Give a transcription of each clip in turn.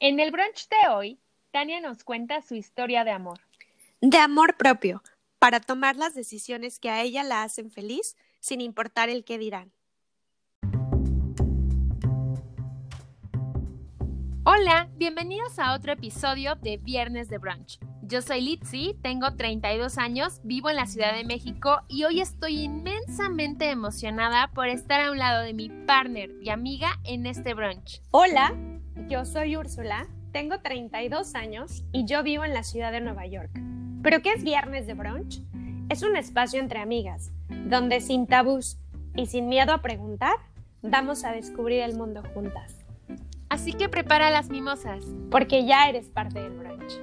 En el brunch de hoy, Tania nos cuenta su historia de amor. De amor propio, para tomar las decisiones que a ella la hacen feliz, sin importar el qué dirán. Hola, bienvenidos a otro episodio de Viernes de Brunch. Yo soy Litzy, tengo 32 años, vivo en la Ciudad de México y hoy estoy inmensamente emocionada por estar a un lado de mi partner y amiga en este brunch. Hola, yo soy Úrsula, tengo 32 años y yo vivo en la ciudad de Nueva York. ¿Pero qué es Viernes de Brunch? Es un espacio entre amigas, donde sin tabús y sin miedo a preguntar, vamos a descubrir el mundo juntas. Así que prepara las mimosas. Porque ya eres parte del brunch.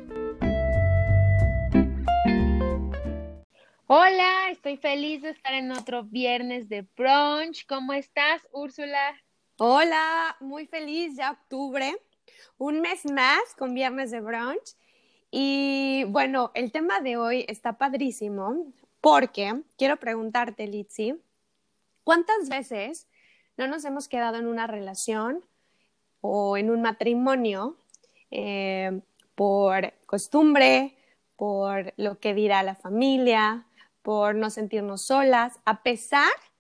Hola, estoy feliz de estar en otro viernes de brunch. ¿Cómo estás, Úrsula? Hola, muy feliz, ya octubre, un mes más con viernes de brunch. Y bueno, el tema de hoy está padrísimo porque quiero preguntarte, Litzy, ¿cuántas veces no nos hemos quedado en una relación o en un matrimonio eh, por costumbre, por lo que dirá la familia, por no sentirnos solas, a pesar de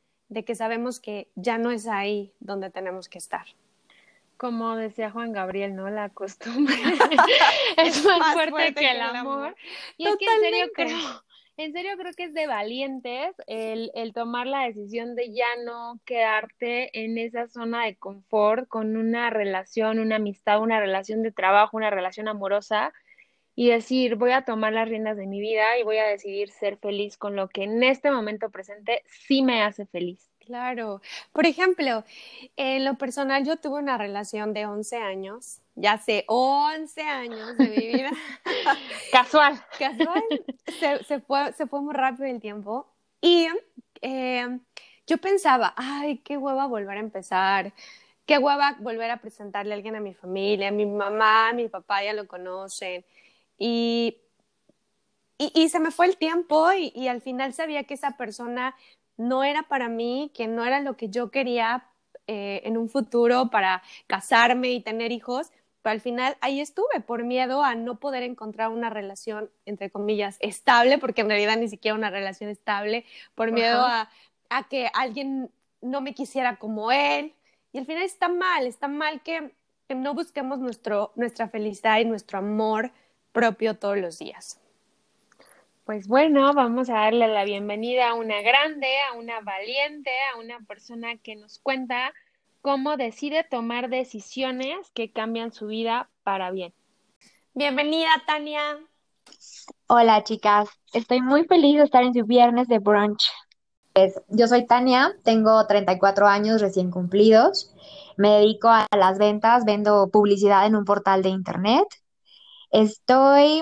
que sabemos que ya no es ahí donde tenemos que estar. Como decía Juan Gabriel, ¿no? La costumbre es más, fuerte, que, el amor. Y es que en serio creo, en serio creo que es de valientes el, el tomar la decisión de ya no quedarte en esa zona de confort con una relación, una amistad, una relación de trabajo, una relación amorosa y decir, voy a tomar las riendas de mi vida y voy a decidir ser feliz con lo que en este momento presente sí me hace feliz. Claro. Por ejemplo, en lo personal yo tuve una relación de 11 años, ya hace 11 años de mi vida. Casual. Casual. Se, fue, se fue muy rápido el tiempo. Y eh, yo pensaba, ay, qué hueva volver a empezar. Qué hueva volver a presentarle a alguien a mi familia. Mi mamá, mi papá ya lo conocen. Y, y, se me fue el tiempo y, y al final sabía que esa persona no era para mí, que no era lo que yo quería eh, en un futuro para casarme y tener hijos, pero al final ahí estuve por miedo a no poder encontrar una relación, entre comillas, estable, porque en realidad ni siquiera una relación estable, por miedo a, a, que alguien no me quisiera como él. Y al final está mal, está mal que, que no busquemos nuestro, nuestra felicidad y nuestro amor propio todos los días. Pues bueno, vamos a darle la bienvenida a una grande, a una valiente, a una persona que nos cuenta cómo decide tomar decisiones que cambian su vida para bien. Bienvenida, Tania. Hola, chicas. Estoy muy feliz de estar en su viernes de brunch. Pues, yo soy Tania, tengo 34 años recién cumplidos. Me dedico a las ventas, vendo publicidad en un portal de internet. Estoy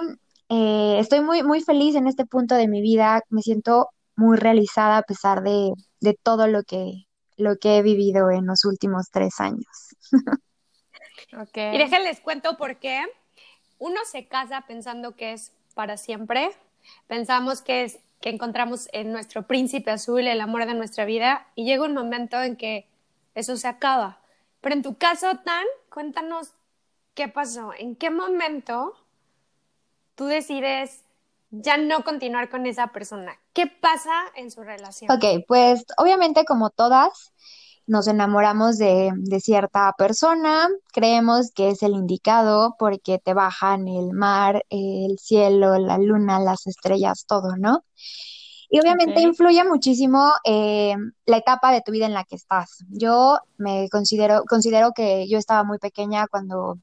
eh, estoy muy, muy feliz en este punto de mi vida, me siento muy realizada a pesar de, todo lo que, lo que he vivido en los últimos tres años. Y déjenles cuento por qué. Uno se casa pensando que es para siempre, pensamos que es que encontramos en nuestro príncipe azul el amor de nuestra vida y llega un momento en que eso se acaba. Pero en tu caso, Tan, cuéntanos qué pasó, en qué momento tú decides ya no continuar con esa persona. ¿Qué pasa en su relación? Ok, pues obviamente como todas, nos enamoramos de, cierta persona, creemos que es el indicado porque te bajan el mar, el cielo, la luna, las estrellas, todo, ¿no? Y obviamente influye muchísimo eh, la etapa de tu vida en la que estás. Yo me considero, considero que yo estaba muy pequeña cuando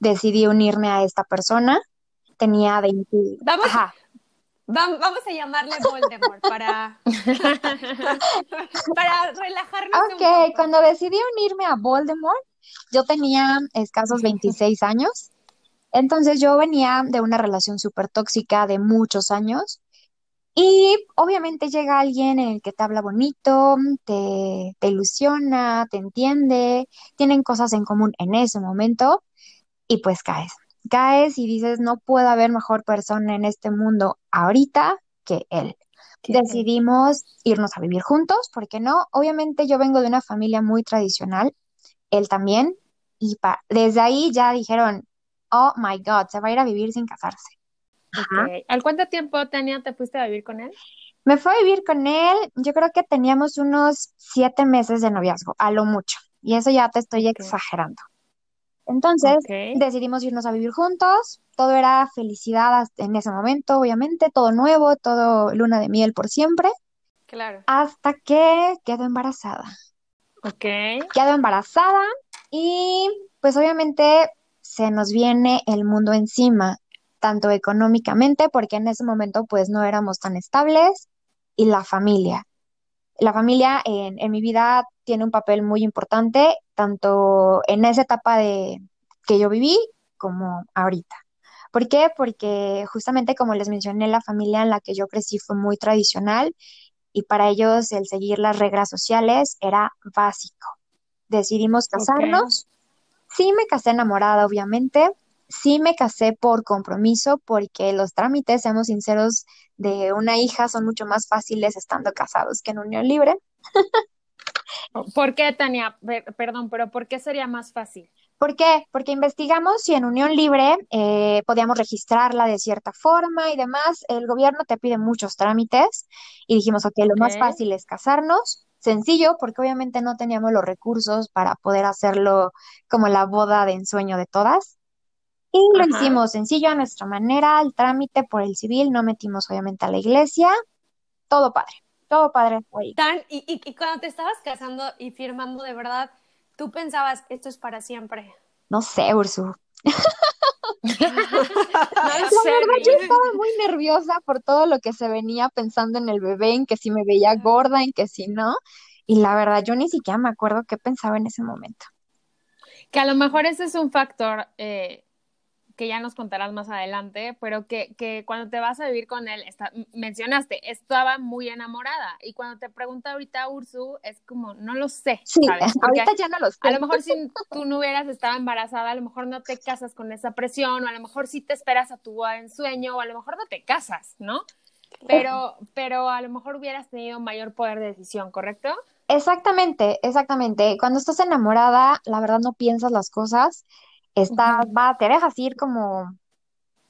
decidí unirme a esta persona tenía 20. Vamos, vamos a llamarle Voldemort para, para relajarnos. Ok, cuando decidí unirme a Voldemort, yo tenía escasos 26 años. Entonces yo venía de una relación súper tóxica de muchos años. Y obviamente llega alguien en el que te habla bonito, te, te ilusiona, te entiende, tienen cosas en común en ese momento y pues caes caes y dices, no puede haber mejor persona en este mundo ahorita que él. Decidimos irnos a vivir juntos, ¿por qué no? Obviamente yo vengo de una familia muy tradicional, él también, y desde ahí ya dijeron, oh my God, se va a ir a vivir sin casarse. ¿Al cuánto tiempo, Tania, te fuiste a vivir con él? Me fui a vivir con él, yo creo que teníamos unos siete meses de noviazgo, a lo mucho. Y eso ya te estoy exagerando. Entonces decidimos irnos a vivir juntos, todo era felicidad en ese momento, obviamente, todo nuevo, todo luna de miel por siempre. Claro. Hasta que quedó embarazada. Ok. Quedó embarazada y pues obviamente se nos viene el mundo encima, tanto económicamente, porque en ese momento pues no éramos tan estables, y la familia. La familia en, en mi vida tiene un papel muy importante, tanto en esa etapa de que yo viví como ahorita. ¿Por qué? Porque justamente como les mencioné, la familia en la que yo crecí fue muy tradicional y para ellos el seguir las reglas sociales era básico. Decidimos casarnos. Sí me casé enamorada, obviamente. Sí me casé por compromiso porque los trámites, seamos sinceros, de una hija son mucho más fáciles estando casados que en unión libre. ¿Por qué, Tania? Perdón, pero ¿por qué sería más fácil? ¿Por qué? Porque investigamos si en unión libre eh, podíamos registrarla de cierta forma y demás. El gobierno te pide muchos trámites y dijimos, ok, lo más fácil es casarnos. Sencillo, porque obviamente no teníamos los recursos para poder hacerlo como la boda de ensueño de todas. Y lo hicimos sencillo a nuestra manera, el trámite por el civil, no metimos obviamente a la iglesia, todo padre, todo padre. Tan, y, y, y cuando te estabas casando y firmando de verdad, ¿Tú pensabas, esto es para siempre? No sé, Ursu. no, la verdad, yo estaba muy nerviosa por todo lo que se venía pensando en el bebé, en que si me veía gorda, en que si no. Y la verdad, yo ni siquiera me acuerdo qué pensaba en ese momento. Que a lo mejor ese es un factor eh, que ya nos contarás más adelante, pero que, que cuando te vas a vivir con él, está, mencionaste, estaba muy enamorada. Y cuando te pregunta ahorita Ursu, es como, no lo sé. Sí, ahorita ya no lo sé. A lo mejor si tú no hubieras estado embarazada, a lo mejor no te casas con esa presión, o a lo mejor sí te esperas a tu ensueño, o a lo mejor no te casas, ¿no? Pero, pero a lo mejor hubieras tenido mayor poder de decisión, ¿correcto? Exactamente, exactamente. Cuando estás enamorada, la verdad no piensas las cosas está, va, te dejas ir como,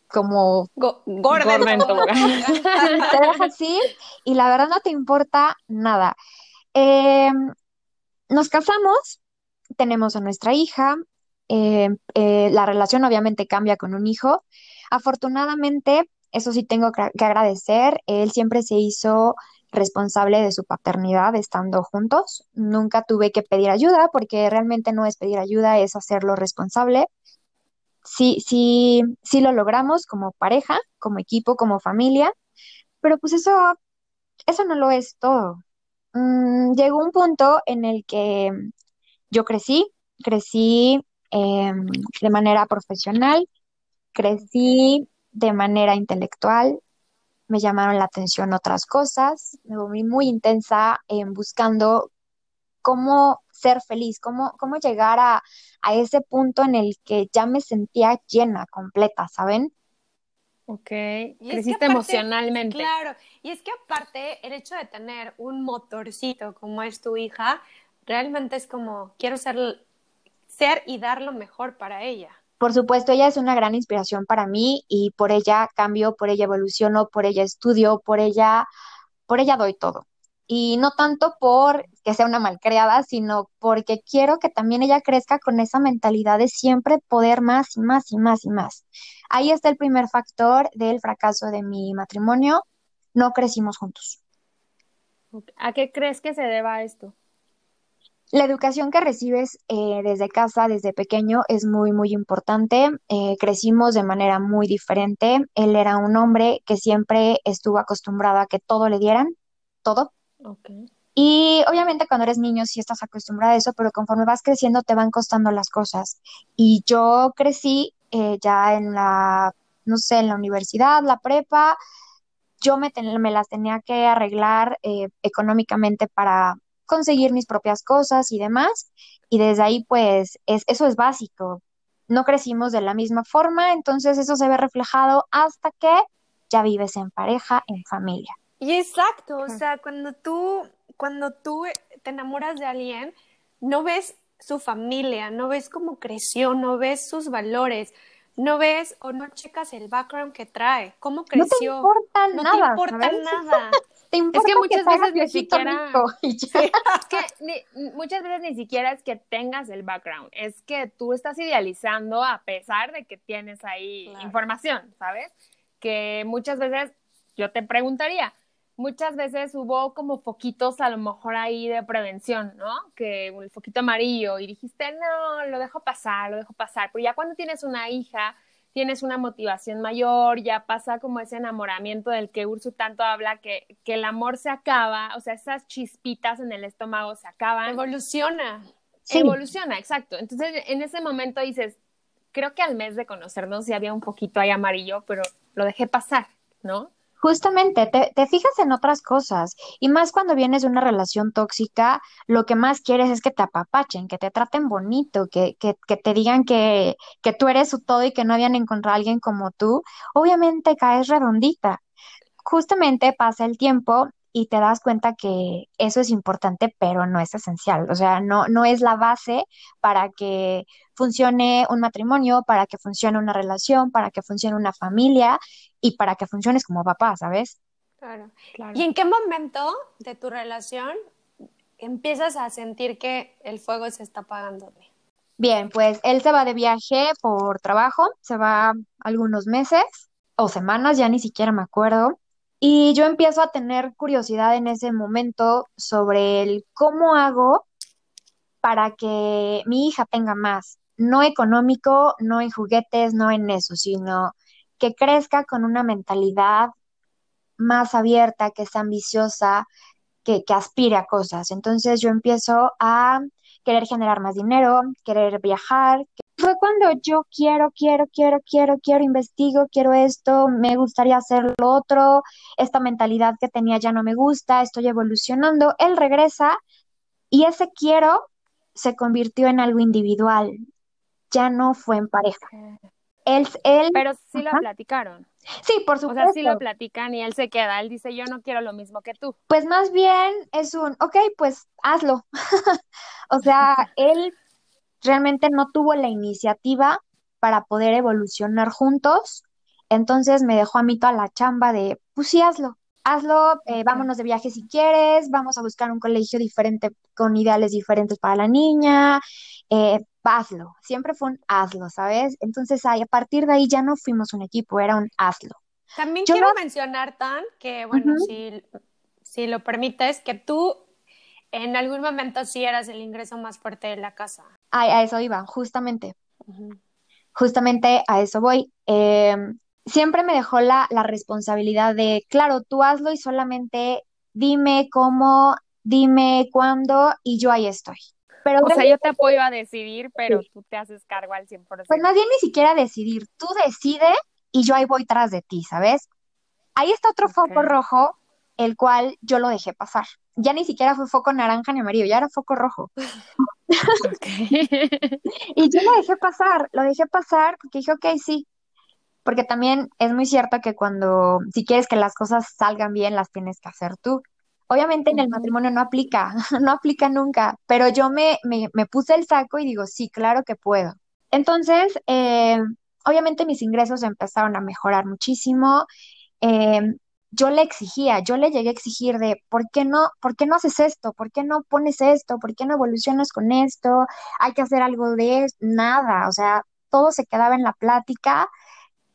como gorda, te dejas ir y la verdad no te importa nada. Em, nos casamos, tenemos a nuestra hija, em, eh, la relación obviamente cambia con un hijo. Afortunadamente, eso sí tengo que agradecer, él siempre se hizo responsable de su paternidad estando juntos. Nunca tuve que pedir ayuda porque realmente no es pedir ayuda, es hacerlo responsable. Sí, sí, sí lo logramos como pareja, como equipo, como familia, pero pues eso, eso no lo es todo. Mm, llegó un punto en el que yo crecí, crecí em, de manera profesional, crecí de manera intelectual, me llamaron la atención otras cosas, me volví muy intensa en buscando cómo ser feliz, cómo, cómo llegar a, a ese punto en el que ya me sentía llena, completa, ¿saben? Ok, y creciste emocionalmente. Claro, y es que aparte el hecho de tener un motorcito como es tu hija, realmente es como quiero ser, ser y dar lo mejor para ella. Por supuesto, ella es una gran inspiración para mí y por ella cambio, por ella evoluciono, por ella estudio, por ella, por ella doy todo. Y no tanto por que sea una malcriada, sino porque quiero que también ella crezca con esa mentalidad de siempre poder más y más y más y más. Ahí está el primer factor del fracaso de mi matrimonio. No crecimos juntos. ¿A qué crees que se deba esto? La educación que recibes eh, desde casa, desde pequeño, es muy, muy importante. Eh, crecimos de manera muy diferente. Él era un hombre que siempre estuvo acostumbrado a que todo le dieran, todo. Y obviamente cuando eres niño sí estás acostumbrado a eso, pero conforme vas creciendo te van costando las cosas. Y yo crecí eh, ya en la, no sé, en la universidad, la prepa, yo me, me las tenía que arreglar económicamente para conseguir mis propias cosas y demás. Y desde ahí, pues, es, eso es básico. No crecimos de la misma forma, entonces eso se ve reflejado hasta que ya vives en pareja, en familia. Y exacto, o sea, cuando tú, cuando tú te enamoras de alguien, no ves su familia, no ves cómo creció, no ves sus valores, no ves o no checas el background que trae, cómo creció. No te importa no nada. te importa nada. Es que muchas veces ni siquiera es que muchas veces ni siquiera es que tengas el background, es que tú estás idealizando a pesar de que tienes ahí información, ¿sabes? Que muchas veces yo te preguntaría, muchas veces hubo como foquitos a lo mejor ahí de prevención, ¿no? Que el foquito amarillo y dijiste, no, lo dejo pasar, lo dejo pasar. Pero ya cuando tienes una hija, tienes una motivación mayor, ya pasa como ese enamoramiento del que Ursu tanto habla, que, que el amor se acaba, o sea, esas chispitas en el estómago se acaban. Evoluciona. Evoluciona, exacto. Entonces, en ese momento dices, creo que al mes de conocernos ya había un poquito ahí amarillo, pero lo dejé pasar, ¿no? Justamente, te, fijas en otras cosas y más cuando vienes de una relación tóxica, lo que más quieres es que te apapachen, que te traten bonito, que, que, que te digan que, que tú eres su todo y que no habían encontrado a alguien como tú. Obviamente caes redondita. Justamente pasa el tiempo y te das cuenta que eso es importante, pero no es esencial. O sea, no, no es la base para que funcione un matrimonio, para que funcione una relación, para que funcione una familia y para que funciones como papá, ¿sabes? Claro. claro. ¿Y en qué momento de tu relación empiezas a sentir que el fuego se está apagando? Bien, pues él se va de viaje por trabajo, se va algunos meses o semanas, ya ni siquiera me acuerdo. Y yo empiezo a tener curiosidad en ese momento sobre el cómo hago para que mi hija tenga más, no económico, no en juguetes, no en eso, sino que crezca con una mentalidad más abierta, que sea ambiciosa, que, que aspire a cosas. Entonces yo empiezo a querer generar más dinero, querer viajar, cuando yo quiero, quiero, quiero, quiero, quiero, investigo, quiero esto, me gustaría hacer lo otro, esta mentalidad que tenía ya no me gusta, estoy evolucionando. Él regresa y ese quiero se convirtió en algo individual, ya no fue en pareja. Él, él, Pero sí lo platicaron. Sí, por supuesto. O sea, sí lo platican y él se queda. Él dice, yo no quiero lo mismo que tú. Pues más bien es un, ok, pues hazlo. o sea, él realmente no tuvo la iniciativa para poder evolucionar juntos, entonces me dejó a mí toda la chamba de, pues sí, hazlo, hazlo, eh, vámonos de viaje si quieres, vamos a buscar un colegio diferente con ideales diferentes para la niña, eh, hazlo, siempre fue un hazlo, ¿sabes? Entonces a partir de ahí ya no fuimos un equipo, era un hazlo. También quiero mencionar, Tan, que bueno, si, si lo permites, que tú en algún momento sí eras el ingreso más fuerte de la casa. A eso iba, justamente. Justamente a eso voy. Em, siempre me dejó la, la responsabilidad de, claro, tú hazlo y solamente dime cómo, dime cuándo y yo ahí estoy. Pero o sea, yo te apoyo a decidir, pero tú te haces cargo al 100%. Pues más bien ni siquiera decidir, tú decide y yo ahí voy tras de ti, ¿sabes? Ahí está otro foco rojo, el cual yo lo dejé pasar ya ni siquiera fue foco naranja ni amarillo, ya era foco rojo. y yo lo dejé pasar, lo dejé pasar porque dije, ok, sí. Porque también es muy cierto que cuando, si quieres que las cosas salgan bien, las tienes que hacer tú. Obviamente en el matrimonio no aplica, no aplica nunca, pero yo me, me, me, puse el saco y digo, sí, claro que puedo. Entonces, eh, obviamente mis ingresos empezaron a mejorar muchísimo. Eh, yo le exigía, yo le llegué a exigir de, ¿por qué no, por qué no haces esto? ¿Por qué no pones esto? ¿Por qué no evolucionas con esto? Hay que hacer algo de esto, nada, o sea, todo se quedaba en la plática.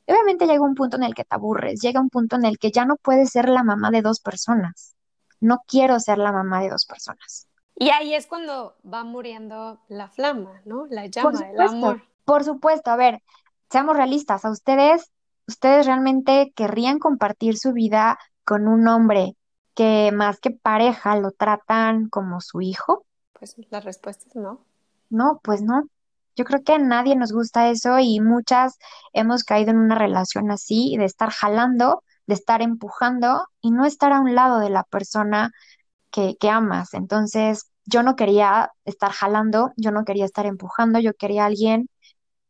obviamente llega un punto en el que te aburres, llega un punto en el que ya no puedes ser la mamá de dos personas. No quiero ser la mamá de dos personas. Y ahí es cuando va muriendo la flama, ¿no? La llama, el amor. Por supuesto, a ver, seamos realistas, a ustedes ¿Ustedes realmente querrían compartir su vida con un hombre que más que pareja lo tratan como su hijo? Pues la respuesta es no. No, pues no. Yo creo que a nadie nos gusta eso y muchas hemos caído en una relación así, de estar jalando, de estar empujando y no estar a un lado de la persona que, que amas. Entonces, yo no quería estar jalando, yo no quería estar empujando, yo quería a alguien,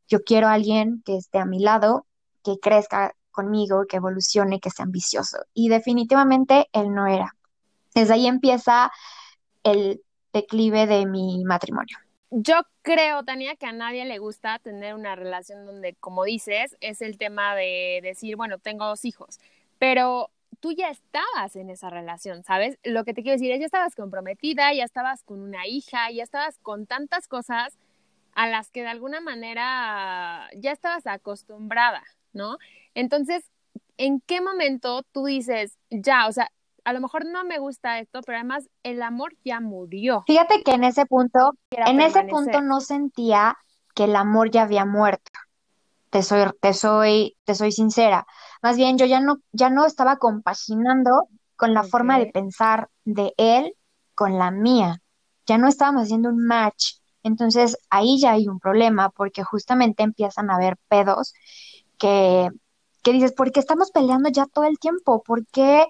yo quiero a alguien que esté a mi lado que crezca conmigo, que evolucione, que sea ambicioso. Y definitivamente él no era. Desde ahí empieza el declive de mi matrimonio. yo creo, Tania, que a nadie le gusta tener una relación donde, como dices, es el tema de decir, bueno, tengo dos hijos, pero tú ya estabas en esa relación, ¿sabes? Lo que te quiero decir es, ya estabas comprometida, ya estabas con una hija, ya estabas con tantas cosas a las que de alguna manera ya estabas acostumbrada, ¿no? Entonces, ¿en qué momento tú dices, ya, o sea, a lo mejor no me gusta esto, pero además el amor ya murió? Fíjate que en ese punto, en ese punto no sentía que el amor ya había muerto. Te soy, te soy, te soy sincera. Más bien, yo ya no, ya no estaba compaginando con la forma de pensar de él con la mía. Ya no estábamos haciendo un match. Entonces ahí ya hay un problema porque justamente empiezan a haber pedos que, que dices, ¿por qué estamos peleando ya todo el tiempo? ¿Por qué,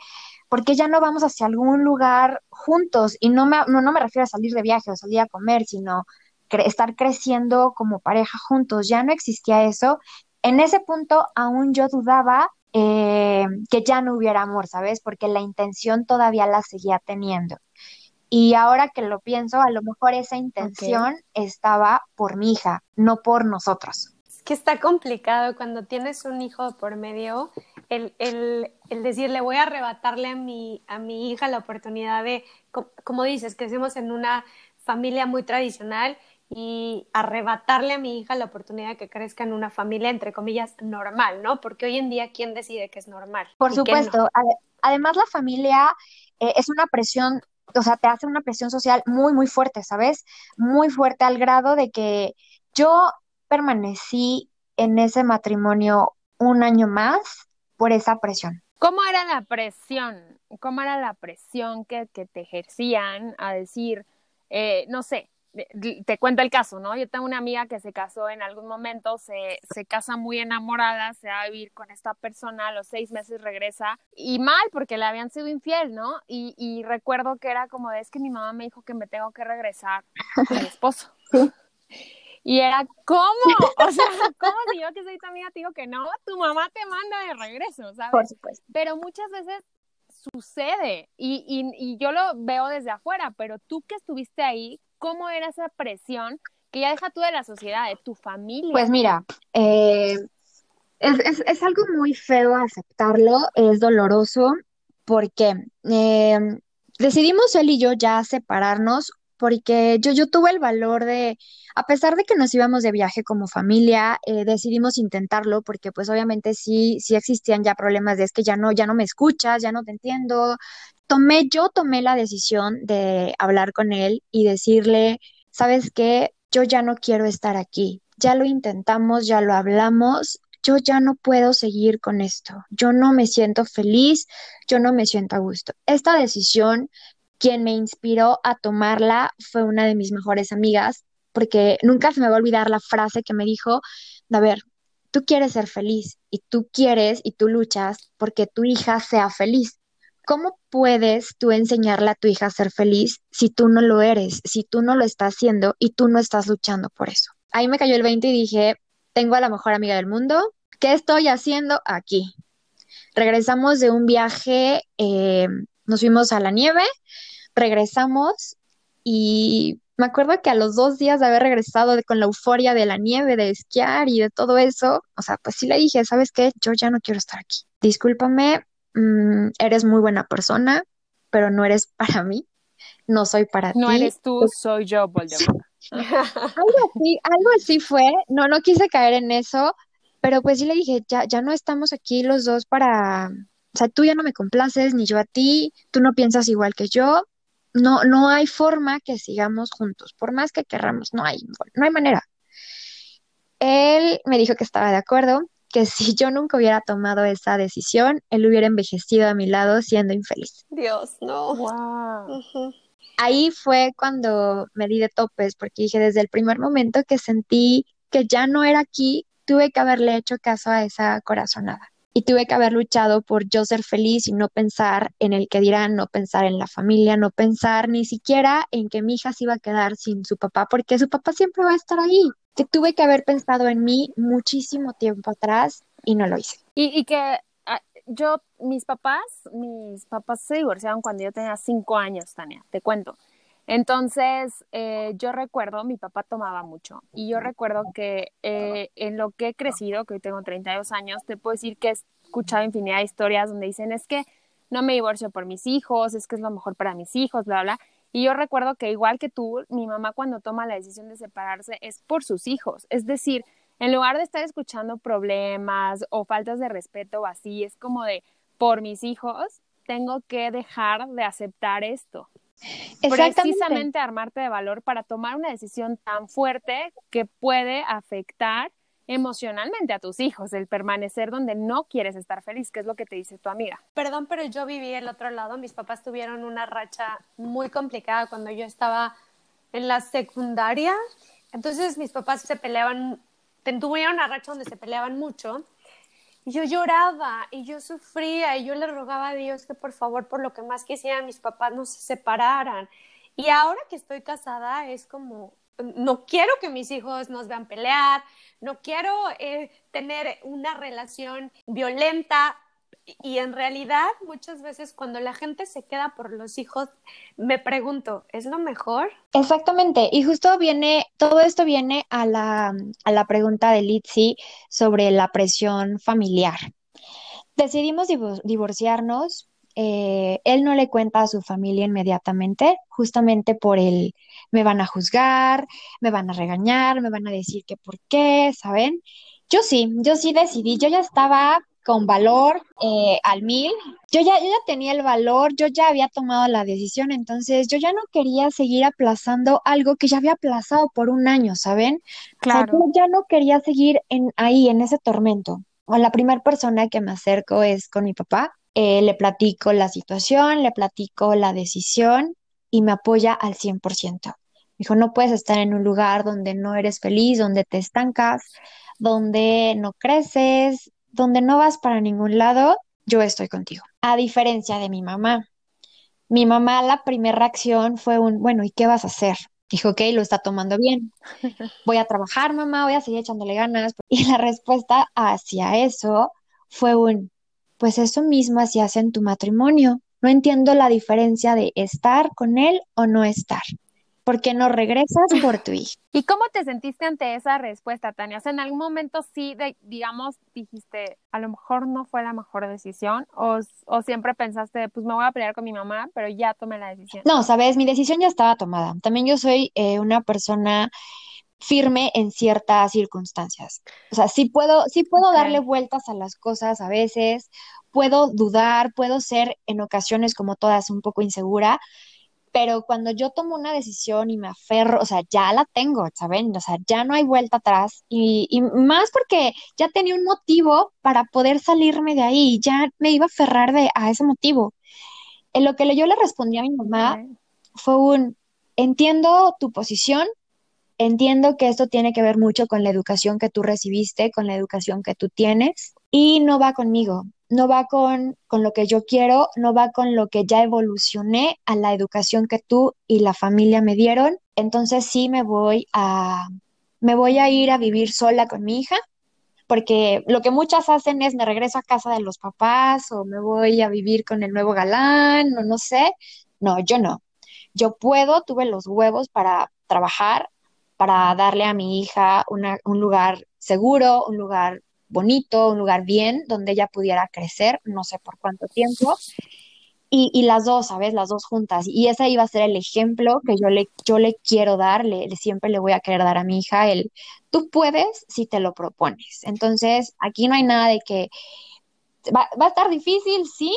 por qué ya no vamos hacia algún lugar juntos? Y no me, no, no me refiero a salir de viaje o salir a comer, sino estar creciendo como pareja juntos. Ya no existía eso. En ese punto aún yo dudaba eh, que ya no hubiera amor, ¿sabes? Porque la intención todavía la seguía teniendo. Y ahora que lo pienso, a lo mejor esa intención estaba por mi hija, no por nosotros. Que está complicado cuando tienes un hijo por medio, el, el, el decirle voy a arrebatarle a mi, a mi hija la oportunidad de, como dices, crecemos en una familia muy tradicional y arrebatarle a mi hija la oportunidad de que crezca en una familia, entre comillas, normal, ¿no? Porque hoy en día, ¿quién decide que es normal? Por supuesto. Además, la familia eh, es una presión o sea, te hace una presión social muy, muy fuerte, ¿sabes? Muy fuerte al grado de que yo permanecí en ese matrimonio un año más por esa presión. ¿Cómo era la presión? ¿Cómo era la presión que, que te ejercían a decir, eh, no sé, te cuento el caso, ¿no? Yo tengo una amiga que se casó en algún momento, se, se casa muy enamorada, se va a vivir con esta persona, a los seis meses regresa y mal porque le habían sido infiel, ¿no? Y, y recuerdo que era como, es que mi mamá me dijo que me tengo que regresar con mi esposo. Y era, ¿cómo? O sea, ¿cómo si yo que soy tu amiga te digo que no? Tu mamá te manda de regreso, ¿sabes? Por supuesto. Pero muchas veces sucede y, y, y yo lo veo desde afuera, pero tú que estuviste ahí, cómo era esa presión que ya deja tú de la sociedad, de tu familia. Pues mira, eh, es, es, algo muy feo aceptarlo, es doloroso, porque eh, decidimos él y yo ya separarnos porque yo, yo tuve el valor de, a pesar de que nos íbamos de viaje como familia, eh, decidimos intentarlo porque pues obviamente sí, sí existían ya problemas de es que ya no, ya no me escuchas, ya no te entiendo, tomé, yo tomé la decisión de hablar con él y decirle, ¿sabes qué? Yo ya no quiero estar aquí. Ya lo intentamos, ya lo hablamos. Yo ya no puedo seguir con esto. Yo no me siento feliz, yo no me siento a gusto. Esta decisión, quien me inspiró a tomarla fue una de mis mejores amigas, porque nunca se me va a olvidar la frase que me dijo, a ver, tú quieres ser feliz y tú quieres y tú luchas porque tu hija sea feliz. ¿Cómo puedes tú enseñarle a tu hija a ser feliz si tú no lo eres, si tú no lo estás haciendo y tú no estás luchando por eso? Ahí me cayó el 20 y dije, tengo a la mejor amiga del mundo, ¿qué estoy haciendo aquí? Regresamos de un viaje, eh, nos fuimos a la nieve, regresamos y me acuerdo que a los dos días de haber regresado con la euforia de la nieve, de esquiar y de todo eso, o sea, pues sí le dije, ¿sabes qué? Yo ya no quiero estar aquí. Discúlpame, Mm, eres muy buena persona, pero no eres para mí, no soy para ti. No eres tú, soy yo, Voldemort. algo así, algo así fue, no, no quise caer en eso, pero pues sí le dije, ya, ya no estamos aquí los dos para, o sea, tú ya no me complaces, ni yo a ti, tú no piensas igual que yo, no, no hay forma que sigamos juntos, por más que querramos, no hay, no hay manera. Él me dijo que estaba de acuerdo, que si yo nunca hubiera tomado esa decisión, él hubiera envejecido a mi lado siendo infeliz. Dios, no. Wow. Ahí fue cuando me di de topes, porque dije desde el primer momento que sentí que ya no era aquí, tuve que haberle hecho caso a esa corazonada. Y tuve que haber luchado por yo ser feliz y no pensar en el que dirán, no pensar en la familia, no pensar ni siquiera en que mi hija se iba a quedar sin su papá, porque su papá siempre va a estar ahí que tuve que haber pensado en mí muchísimo tiempo atrás y no lo hice. Y, que ah, yo, mis papás, mis papás se divorciaron cuando yo tenía cinco años, Tania, te cuento. Entonces, eh, yo recuerdo, mi papá tomaba mucho y yo recuerdo que eh, en lo que he crecido, que hoy tengo 32 años, te puedo decir que he escuchado infinidad de historias donde dicen es que no me divorcio por mis hijos, es que es lo mejor para mis hijos, bla, bla. Y yo recuerdo que igual que tú, mi mamá cuando toma la decisión de separarse es por sus hijos. Es decir, en lugar de estar escuchando problemas o faltas de respeto o así, es como de, por mis hijos, tengo que dejar de aceptar esto precisamente armarte de valor para tomar una decisión tan fuerte que puede afectar emocionalmente a tus hijos, el permanecer donde no quieres estar feliz, que es lo que te dice tu amiga. Perdón, pero yo viví el otro lado. Mis papás tuvieron una racha muy complicada cuando yo estaba en la secundaria. Entonces mis papás se peleaban, tuvieron una racha donde se peleaban mucho yo lloraba y yo sufría y yo le rogaba a Dios que por favor, por lo que más quisiera, mis papás no se separaran. Y ahora que estoy casada es como, no quiero que mis hijos nos vean pelear, no quiero eh, tener una relación violenta, y en realidad muchas veces cuando la gente se queda por los hijos, me pregunto, ¿es lo mejor? Exactamente, y justo viene, todo esto viene a la, a la pregunta de Litsi sobre la presión familiar. Decidimos divorciarnos, eh, él no le cuenta a su familia inmediatamente, justamente por el, me van a juzgar, me van a regañar, me van a decir que por qué, ¿saben? Yo sí, yo sí decidí, yo ya estaba con valor eh, al mil. Yo ya, yo ya tenía el valor, yo ya había tomado la decisión, entonces yo ya no quería seguir aplazando algo que ya había aplazado por un año, ¿saben? Claro. yo ya no quería seguir en, ahí, en ese tormento. O la primera persona que me acerco es con mi papá. Eh, le platico la situación, le platico la decisión y me apoya al 100%. Dijo, no puedes estar en un lugar donde no eres feliz, donde te estancas, donde no creces, donde no vas para ningún lado, yo estoy contigo. A diferencia de mi mamá. Mi mamá, la primera reacción fue un, bueno, ¿y qué vas a hacer? Dijo, ok, lo está tomando bien. Voy a trabajar, mamá, voy a seguir echándole ganas. Y la respuesta hacia eso fue un, pues eso mismo hacías en tu matrimonio. No entiendo la diferencia de estar con él o no estar. ¿Por qué no regresas por tu hijo? ¿Y cómo te sentiste ante esa respuesta, Tania? O sea, en algún momento sí, digamos, dijiste, a lo mejor no fue la mejor decisión, o, siempre pensaste, pues me voy a pelear con mi mamá, pero ya tomé la decisión. No, sabes, mi decisión ya estaba tomada. También yo soy eh, una persona firme en ciertas circunstancias. O sea, sí puedo, sí puedo darle vueltas a las cosas a veces, puedo dudar, puedo ser en ocasiones como todas un poco insegura, pero cuando yo tomo una decisión y me aferro, o sea, ya la tengo, ¿saben? O sea, ya no hay vuelta atrás y, y más porque ya tenía un motivo para poder salirme de ahí, ya me iba a aferrar de, a ese motivo. En lo que yo le respondí a mi mamá fue un, entiendo tu posición, entiendo que esto tiene que ver mucho con la educación que tú recibiste, con la educación que tú tienes y no va conmigo no va con, con lo que yo quiero, no va con lo que ya evolucioné a la educación que tú y la familia me dieron. Entonces sí me voy a, me voy a ir a vivir sola con mi hija, porque lo que muchas hacen es me regreso a casa de los papás o me voy a vivir con el nuevo galán o no sé. No, yo no. Yo puedo, tuve los huevos para trabajar, para darle a mi hija un lugar seguro, un lugar bonito, un lugar bien, donde ella pudiera crecer, no sé por cuánto tiempo. Y, las dos, ¿sabes? Las dos juntas. Y ese iba a ser el ejemplo que yo le, yo le quiero dar, le, siempre le voy a querer dar a mi hija, el, tú puedes si te lo propones. Entonces, aquí no hay nada de que va, va a estar difícil, sí,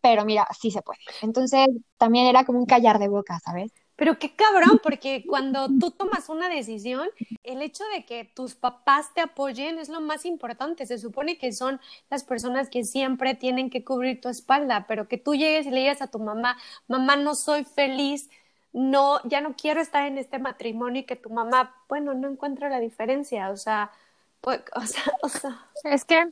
pero mira, sí se puede. Entonces, también era como un callar de boca, ¿sabes? Pero qué cabrón, porque cuando tú tomas una decisión, el hecho de que tus papás te apoyen es lo más importante. Se supone que son las personas que siempre tienen que cubrir tu espalda, pero que tú llegues y le digas a tu mamá, mamá, no soy feliz, no, ya no quiero estar en este matrimonio y que tu mamá, bueno, no encuentra la diferencia, o sea, pues, o sea, o sea. Es que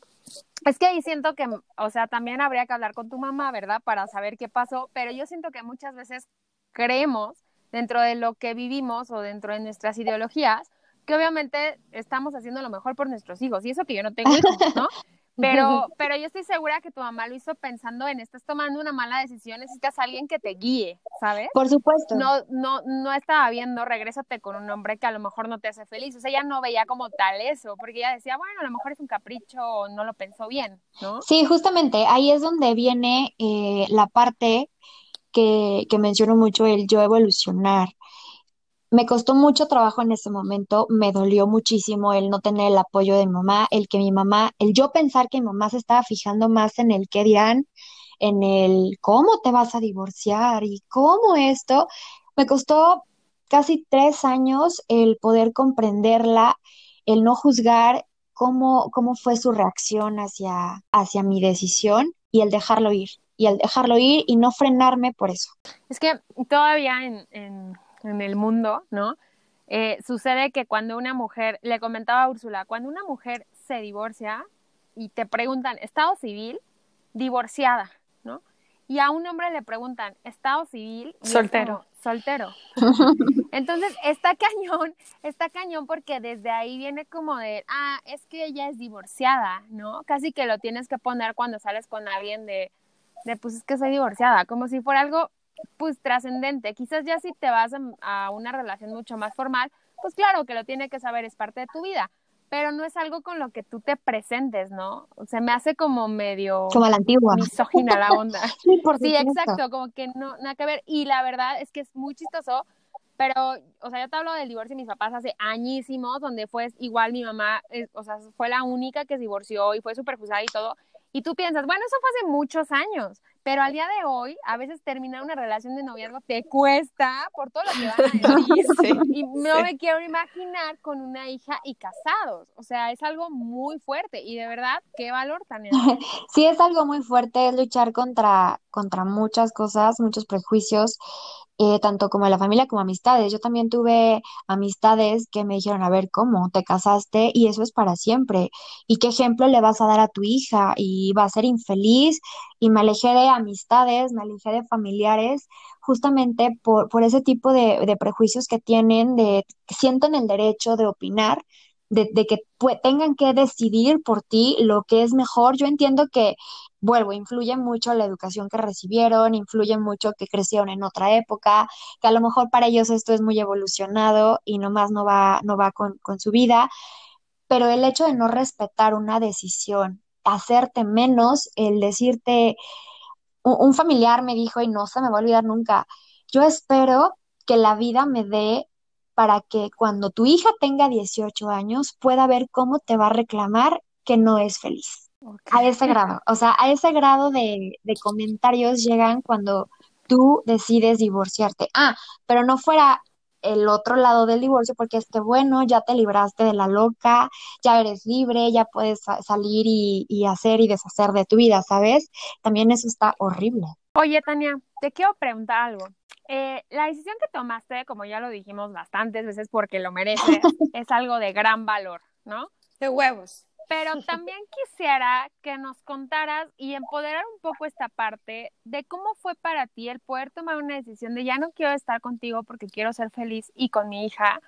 es que ahí siento que, o sea, también habría que hablar con tu mamá, ¿verdad? Para saber qué pasó, pero yo siento que muchas veces creemos dentro de lo que vivimos o dentro de nuestras ideologías, que obviamente estamos haciendo lo mejor por nuestros hijos. Y eso que yo no tengo hijos, ¿no? Pero, pero yo estoy segura que tu mamá lo hizo pensando en estás tomando una mala decisión, necesitas a alguien que te guíe, ¿sabes? Por supuesto. No, no, no estaba viendo, regrésate con un hombre que a lo mejor no te hace feliz. O sea, ella no veía como tal eso, porque ella decía, bueno, a lo mejor es un capricho o no lo pensó bien, ¿no? Sí, justamente ahí es donde viene eh, la parte que, menciono mucho, el yo evolucionar. Me costó mucho trabajo en ese momento, me dolió muchísimo el no tener el apoyo de mi mamá, el que mi mamá, el yo pensar que mi mamá se estaba fijando más en el qué dirán, en el cómo te vas a divorciar y cómo esto. Me costó casi tres años el poder comprenderla, el no juzgar cómo, cómo fue su reacción hacia, hacia mi decisión y el dejarlo ir, y el dejarlo ir y no frenarme por eso. Es que todavía en, en en el mundo, ¿no? Eh, sucede que cuando una mujer, le comentaba a Úrsula, cuando una mujer se divorcia y te preguntan, ¿estado civil? Divorciada, ¿no? Y a un hombre le preguntan, ¿estado civil? Soltero. soltero. Entonces, está cañón, está cañón porque desde ahí viene como de, ah, es que ella es divorciada, ¿no? Casi que lo tienes que poner cuando sales con alguien de, de pues es que soy divorciada, como si fuera algo pues trascendente. Quizás ya si te vas a, una relación mucho más formal, pues claro que lo tiene que saber, es parte de tu vida, pero no es algo con lo que tú te presentes, ¿no? Se me hace como medio... Como la antigua. Misógina la onda. sí, por sí, exacto, como que no, nada que ver. Y la verdad es que es muy chistoso, pero, o sea, yo te hablo del divorcio de mis papás hace añísimos, donde fue igual mi mamá, eh, o sea, fue la única que se divorció y fue súper juzgada y todo. Y tú piensas, bueno, eso fue hace muchos años, pero al día de hoy, a veces terminar una relación de noviazgo te cuesta por todo lo que van a decir. y no me quiero imaginar con una hija y casados. O sea, es algo muy fuerte y de verdad, qué valor tan Sí, es algo muy fuerte, es luchar contra, contra muchas cosas, muchos prejuicios eh, tanto como la familia como amistades. Yo también tuve amistades que me dijeron, a ver, ¿cómo? Te casaste y eso es para siempre. ¿Y qué ejemplo le vas a dar a tu hija? Y va a ser infeliz. Y me alejé de amistades, me alejé de familiares, justamente por, por ese tipo de, de prejuicios que tienen, de que sienten el derecho de opinar de, que tengan que decidir por ti lo que es mejor. Yo entiendo que, vuelvo, influye mucho la educación que recibieron, influye mucho que crecieron en otra época, que a lo mejor para ellos esto es muy evolucionado y nomás no va, no va con, su vida, pero el hecho de no respetar una decisión, hacerte menos, el decirte, un familiar me dijo, y no se me va a olvidar nunca, yo espero que la vida me dé para que cuando tu hija tenga 18 años pueda ver cómo te va a reclamar que no es feliz. A ese grado, o sea, a ese grado de, de comentarios llegan cuando tú decides divorciarte. Ah, pero no fuera el otro lado del divorcio, porque es que bueno, ya te libraste de la loca, ya eres libre, ya puedes salir y, y, hacer y deshacer de tu vida, ¿sabes? También eso está horrible. Oye, Tania, te quiero preguntar algo. Eh, la decisión que tomaste, como ya lo dijimos bastantes veces porque lo mereces, es algo de gran valor, ¿no? De huevos. Pero también quisiera que nos contaras y empoderar un poco esta parte de cómo fue para ti el poder tomar una decisión de ya no quiero estar contigo porque quiero ser feliz y con mi hija,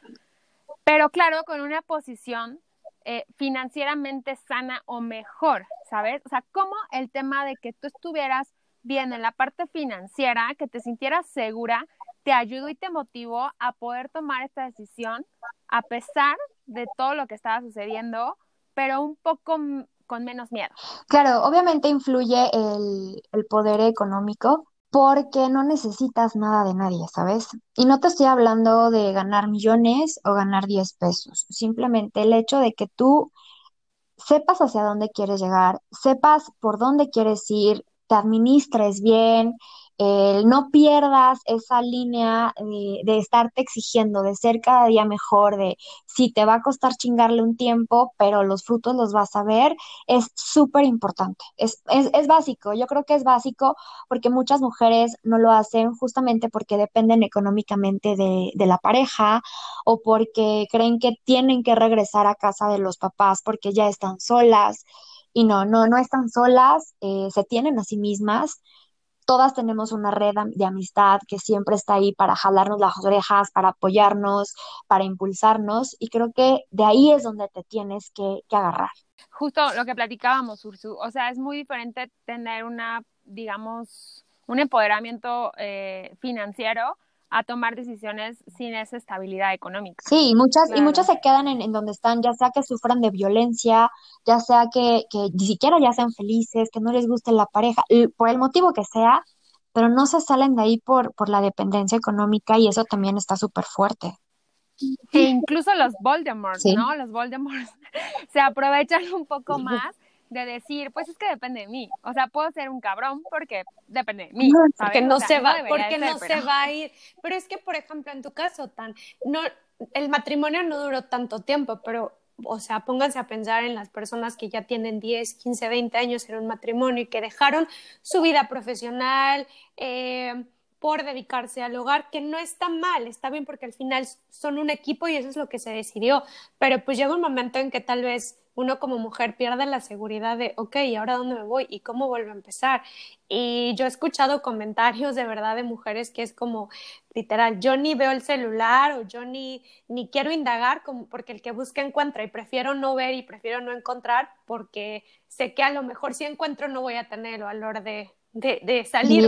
pero claro, con una posición eh, financieramente sana o mejor, ¿sabes? O sea, cómo el tema de que tú estuvieras bien en la parte financiera, que te sintieras segura, te ayudó y te motivó a poder tomar esta decisión a pesar de todo lo que estaba sucediendo, pero un poco con menos miedo. Claro, obviamente influye el, el poder económico porque no necesitas nada de nadie, ¿sabes? Y no te estoy hablando de ganar millones o ganar 10 pesos, simplemente el hecho de que tú sepas hacia dónde quieres llegar, sepas por dónde quieres ir, te administres bien, no pierdas esa línea de, de, estarte exigiendo, de ser cada día mejor, de si te va a costar chingarle un tiempo, pero los frutos los vas a ver, es súper importante. Es, es, es, básico, yo creo que es básico porque muchas mujeres no lo hacen justamente porque dependen económicamente de, de la pareja o porque creen que tienen que regresar a casa de los papás porque ya están solas y no, no, no están solas, eh, se tienen a sí mismas todas tenemos una red de amistad que siempre está ahí para jalarnos las orejas, para apoyarnos, para impulsarnos y creo que de ahí es donde te tienes que, agarrar. Justo lo que platicábamos, Ursu, o sea, es muy diferente tener una, digamos, un empoderamiento eh, financiero a tomar decisiones sin esa estabilidad económica. Sí, y muchas, y muchas se quedan en, donde están, ya sea que sufran de violencia, ya sea que, que ni siquiera ya sean felices, que no les guste la pareja, por el motivo que sea, pero no se salen de ahí por, por la dependencia económica y eso también está súper fuerte. E incluso los Voldemort, ¿no? Los Voldemort se aprovechan un poco más de decir, pues es que depende de mí. O sea, puedo ser un cabrón porque depende de mí. Porque no se va, porque no se va a ir. Pero es que, por ejemplo, en tu caso, tan, no, el matrimonio no duró tanto tiempo, pero, o sea, pónganse a pensar en las personas que ya tienen 10, 15, 20 años en un matrimonio y que dejaron su vida profesional, eh, por dedicarse al hogar, que no está mal, está bien porque al final son un equipo y eso es lo que se decidió, pero pues llega un momento en que tal vez uno como mujer pierde la seguridad de, ok, ¿y ahora dónde me voy? ¿Y cómo vuelvo a empezar? Y yo he escuchado comentarios de verdad de mujeres que es como, literal, yo ni veo el celular o yo ni, ni quiero indagar como porque el que busca encuentra y prefiero no ver y prefiero no encontrar porque sé que a lo mejor si encuentro no voy a tener el valor de, de, de salir.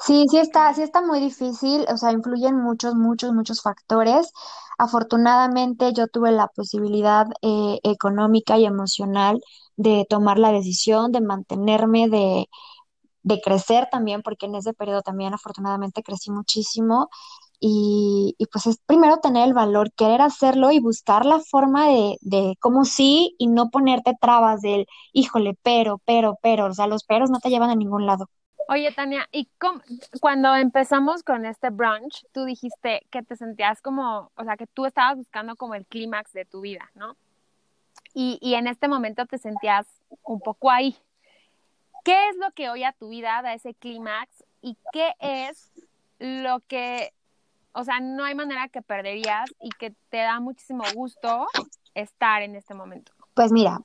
Sí, sí está, sí está muy difícil, o sea, influyen muchos, muchos, muchos factores. Afortunadamente yo tuve la posibilidad eh, económica y emocional de tomar la decisión, de mantenerme, de, de crecer también, porque en ese periodo también afortunadamente crecí muchísimo. Y, y, pues es primero tener el valor, querer hacerlo y buscar la forma de, de cómo sí y no ponerte trabas del, híjole, pero, pero, pero, o sea, los peros no te llevan a ningún lado. Oye, Tania, y cuando empezamos con este brunch, tú dijiste que te sentías como, o sea, que tú estabas buscando como el clímax de tu vida, ¿no? Y, y en este momento te sentías un poco ahí. ¿Qué es lo que hoy a tu vida da ese clímax y qué es lo que, o sea, no hay manera que perderías y que te da muchísimo gusto estar en este momento? Pues mira,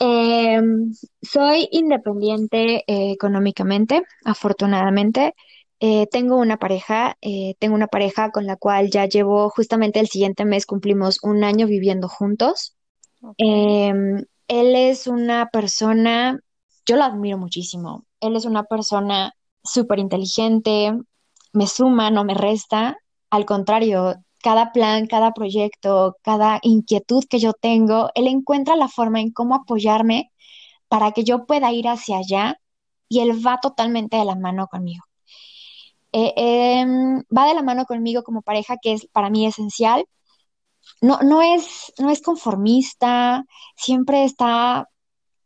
eh, soy independiente eh, económicamente, afortunadamente. Eh, tengo una pareja, tengo una pareja con la cual ya llevo justamente el siguiente mes cumplimos un año viviendo juntos. Em, él es una persona, yo lo admiro muchísimo. Él es una persona súper inteligente, me suma, no me resta. Al contrario, cada plan, cada proyecto, cada inquietud que yo tengo, él encuentra la forma en cómo apoyarme para que yo pueda ir hacia allá y él va totalmente de la mano conmigo. Eh, em, va de la mano conmigo como pareja, que es para mí esencial. No, no, es, no es conformista, siempre está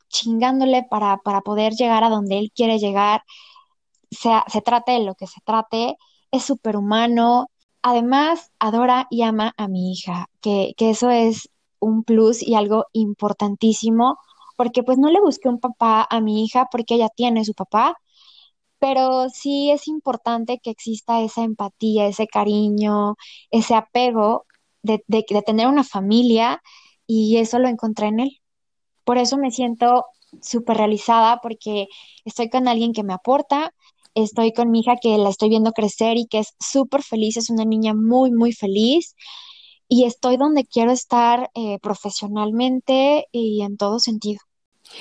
chingándole para, para poder llegar a donde él quiere llegar, sea, se trate de lo que se trate, es superhumano, Además, adora y ama a mi hija, que, que eso es un plus y algo importantísimo, porque pues no le busqué un papá a mi hija porque ella tiene su papá, pero sí es importante que exista esa empatía, ese cariño, ese apego de, de, de, tener una familia y eso lo encontré en él. Por eso me siento súper realizada porque estoy con alguien que me aporta, estoy con mi hija que la estoy viendo crecer y que es súper feliz, es una niña muy, muy feliz y estoy donde quiero estar eh, profesionalmente y en todo sentido.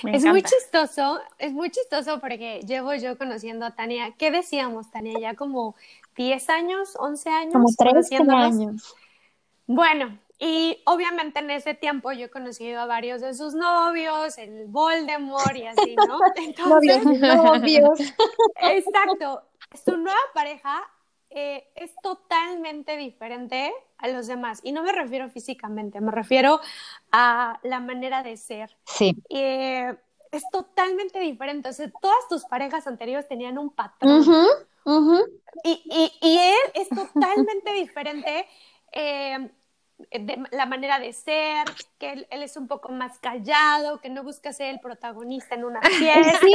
es muy chistoso, es muy chistoso porque llevo yo conociendo a Tania, ¿qué decíamos, Tania? Ya como 10 años, 11 años. Como 13 años. Bueno, y obviamente en ese tiempo yo he conocido a varios de sus novios, el Voldemort y así, ¿no? Entonces, novios, Exacto. Su nueva pareja eh, es totalmente diferente a los demás. Y no me refiero físicamente, me refiero a la manera de ser. Sí. Eh, es totalmente diferente. O sea, todas tus parejas anteriores tenían un patrón. Y, y, y, él es totalmente diferente. Eh, de la manera de ser, que él, es un poco más callado, que no busca ser el protagonista en una fiesta. Sí.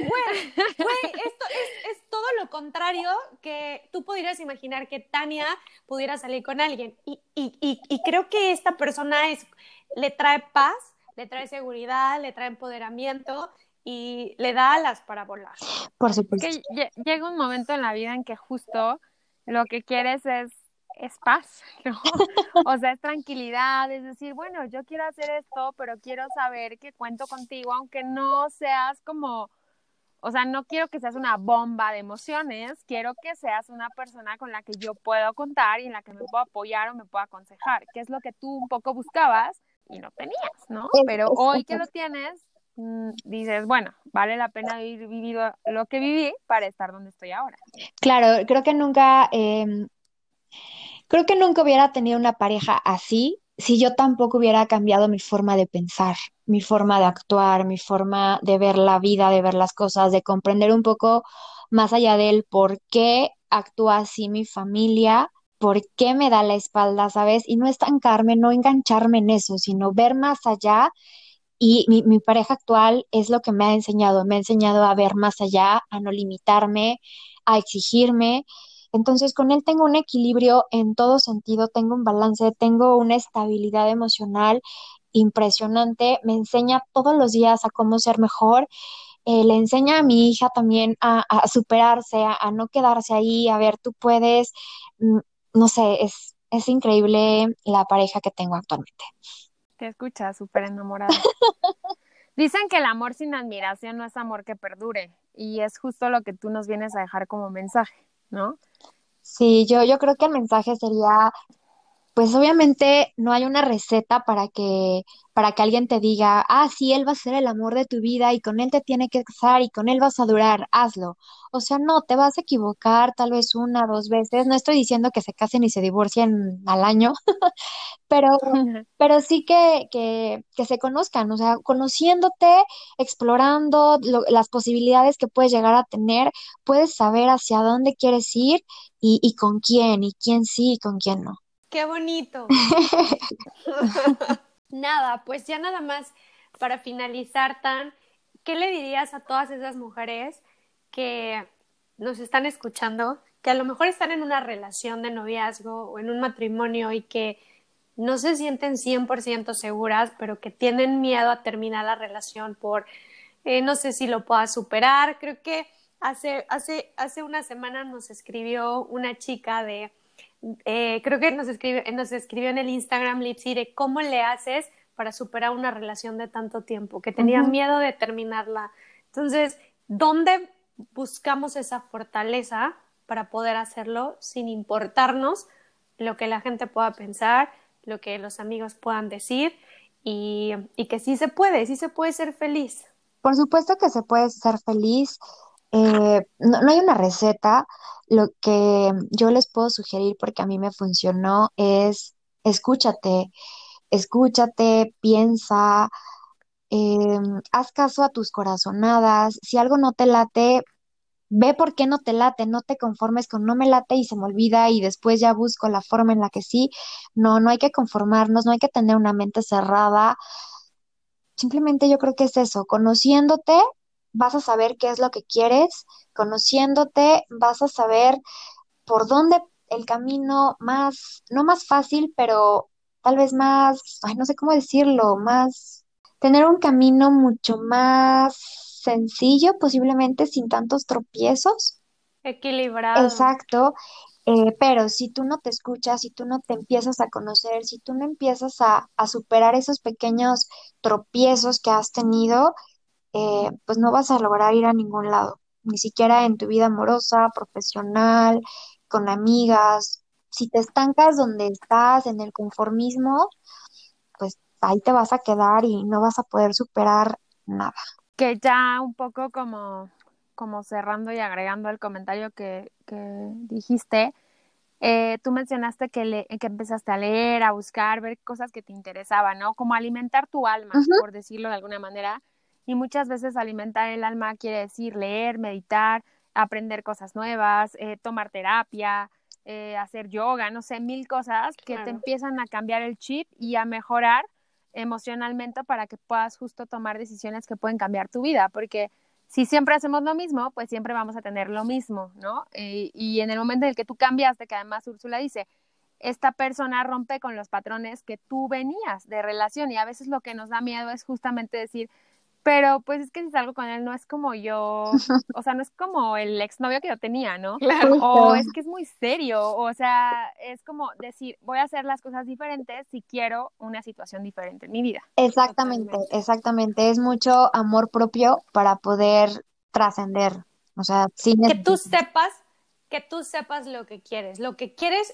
esto es, es, todo lo contrario que tú pudieras imaginar que Tania pudiera salir con alguien. Y, y, y, y creo que esta persona es, le trae paz, le trae seguridad, le trae empoderamiento y le da alas para volar. Por supuesto. que llega un momento en la vida en que justo lo que quieres es, es paz, ¿no? o sea, es tranquilidad, es decir, bueno, yo quiero hacer esto, pero quiero saber que cuento contigo, aunque no seas como, o sea, no quiero que seas una bomba de emociones, quiero que seas una persona con la que yo puedo contar y en la que me puedo apoyar o me puedo aconsejar, que es lo que tú un poco buscabas y no tenías, ¿no? Pero hoy que lo tienes, mm, dices, bueno, vale la pena haber vivido lo que viví para estar donde estoy ahora. Claro, creo que nunca, em, creo que nunca hubiera tenido una pareja así si yo tampoco hubiera cambiado mi forma de pensar, mi forma de actuar, mi forma de ver la vida, de ver las cosas, de comprender un poco más allá del por qué actúa así mi familia, por qué me da la espalda, ¿sabes? Y no estancarme, no engancharme en eso, sino ver más allá. Y mi, mi pareja actual es lo que me ha enseñado, me ha enseñado a ver más allá, a no limitarme, a exigirme. Entonces, con él tengo un equilibrio en todo sentido, tengo un balance, tengo una estabilidad emocional impresionante, me enseña todos los días a cómo ser mejor, eh, le enseña a mi hija también a, superarse, a, a, no quedarse ahí, a ver, tú puedes, mm, no sé, es, es increíble la pareja que tengo actualmente. Te escucha súper enamorada. Dicen que el amor sin admiración no es amor que perdure y es justo lo que tú nos vienes a dejar como mensaje, ¿no? Sí, yo, yo creo que el mensaje sería pues obviamente no hay una receta para que, para que alguien te diga, ah, sí, él va a ser el amor de tu vida y con él te tiene que casar y con él vas a durar, hazlo. O sea, no, te vas a equivocar tal vez una, dos veces. No estoy diciendo que se casen y se divorcien al año, pero, pero sí que, que, que se conozcan, o sea, conociéndote, explorando las posibilidades que puedes llegar a tener, puedes saber hacia dónde quieres ir y, y con quién, y quién sí y con quién no. Qué bonito. nada, pues ya nada más para finalizar, Tan, ¿qué le dirías a todas esas mujeres que nos están escuchando, que a lo mejor están en una relación de noviazgo o en un matrimonio y que no se sienten 100% seguras, pero que tienen miedo a terminar la relación por, eh, no sé si lo pueda superar. Creo que hace, hace, hace una semana nos escribió una chica de eh, creo que nos, escribe, nos escribió en el Instagram Lipsy de cómo le haces para superar una relación de tanto tiempo, que tenía miedo de terminarla. Entonces, ¿dónde buscamos esa fortaleza para poder hacerlo sin importarnos lo que la gente pueda pensar, lo que los amigos puedan decir y, y que sí se puede, sí se puede ser feliz? Por supuesto que se puede ser feliz. Eh, no, no hay una receta, lo que yo les puedo sugerir, porque a mí me funcionó, es escúchate, escúchate, piensa, em, haz caso a tus corazonadas. Si algo no te late, ve por qué no te late, no te conformes con no me late y se me olvida y después ya busco la forma en la que sí. No, no hay que conformarnos, no hay que tener una mente cerrada. Simplemente yo creo que es eso, conociéndote, vas a saber qué es lo que quieres, conociéndote, vas a saber por dónde el camino más, no más fácil, pero tal vez más, ay, no sé cómo decirlo, más, tener un camino mucho más sencillo, posiblemente sin tantos tropiezos. Equilibrado. Exacto. Eh, pero si tú no te escuchas, si tú no te empiezas a conocer, si tú no empiezas a, a superar esos pequeños tropiezos que has tenido, eh, pues no vas a lograr ir a ningún lado, ni siquiera en tu vida amorosa, profesional, con amigas. Si te estancas donde estás, en el conformismo, pues ahí te vas a quedar y no vas a poder superar nada. Que ya un poco como, como cerrando y agregando el comentario que, que dijiste, eh, tú mencionaste que, le, que empezaste a leer, a buscar, ver cosas que te interesaban, ¿no? Como alimentar tu alma, por decirlo de alguna manera. Y muchas veces alimentar el alma quiere decir leer, meditar, aprender cosas nuevas, eh, tomar terapia, eh, hacer yoga, no sé, mil cosas que te empiezan a cambiar el chip y a mejorar emocionalmente para que puedas justo tomar decisiones que pueden cambiar tu vida, porque si siempre hacemos lo mismo, pues siempre vamos a tener lo mismo, ¿no? Eh, y en el momento en el que tú cambiaste, que además Úrsula dice, esta persona rompe con los patrones que tú venías de relación y a veces lo que nos da miedo es justamente decir, pero pues es que si salgo con él no es como yo, o sea, no es como el exnovio que yo tenía, ¿no? Claro. O es que es muy serio, o sea, es como decir, voy a hacer las cosas diferentes si quiero una situación diferente en mi vida. Exactamente, exactamente. Es mucho amor propio para poder trascender. O sea, sin que tú sepas, que tú sepas lo que quieres, lo que quieres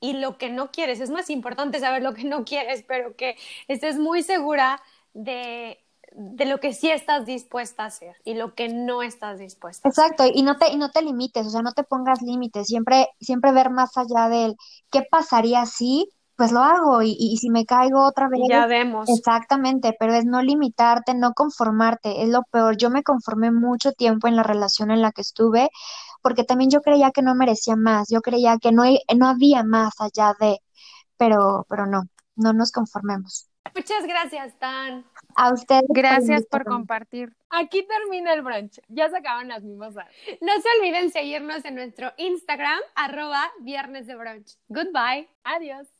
y lo que no quieres. Es más importante saber lo que no quieres, pero que estés muy segura de, de lo que sí estás dispuesta a hacer y lo que no estás dispuesta. Exacto, y no te y no te limites, o sea, no te pongas límites, siempre siempre ver más allá del qué pasaría si pues lo hago y, y, si me caigo otra vez. Ya vemos. Exactamente, pero es no limitarte, no conformarte, es lo peor. Yo me conformé mucho tiempo en la relación en la que estuve porque también yo creía que no merecía más, yo creía que no, no había más allá de, pero, pero no, no nos conformemos. Muchas gracias, Tan. A ustedes. Gracias por, compartir. Aquí termina el brunch. Ya se acaban las mimosas. No se olviden seguirnos en nuestro Instagram, arroba viernes de brunch. Goodbye. Adiós.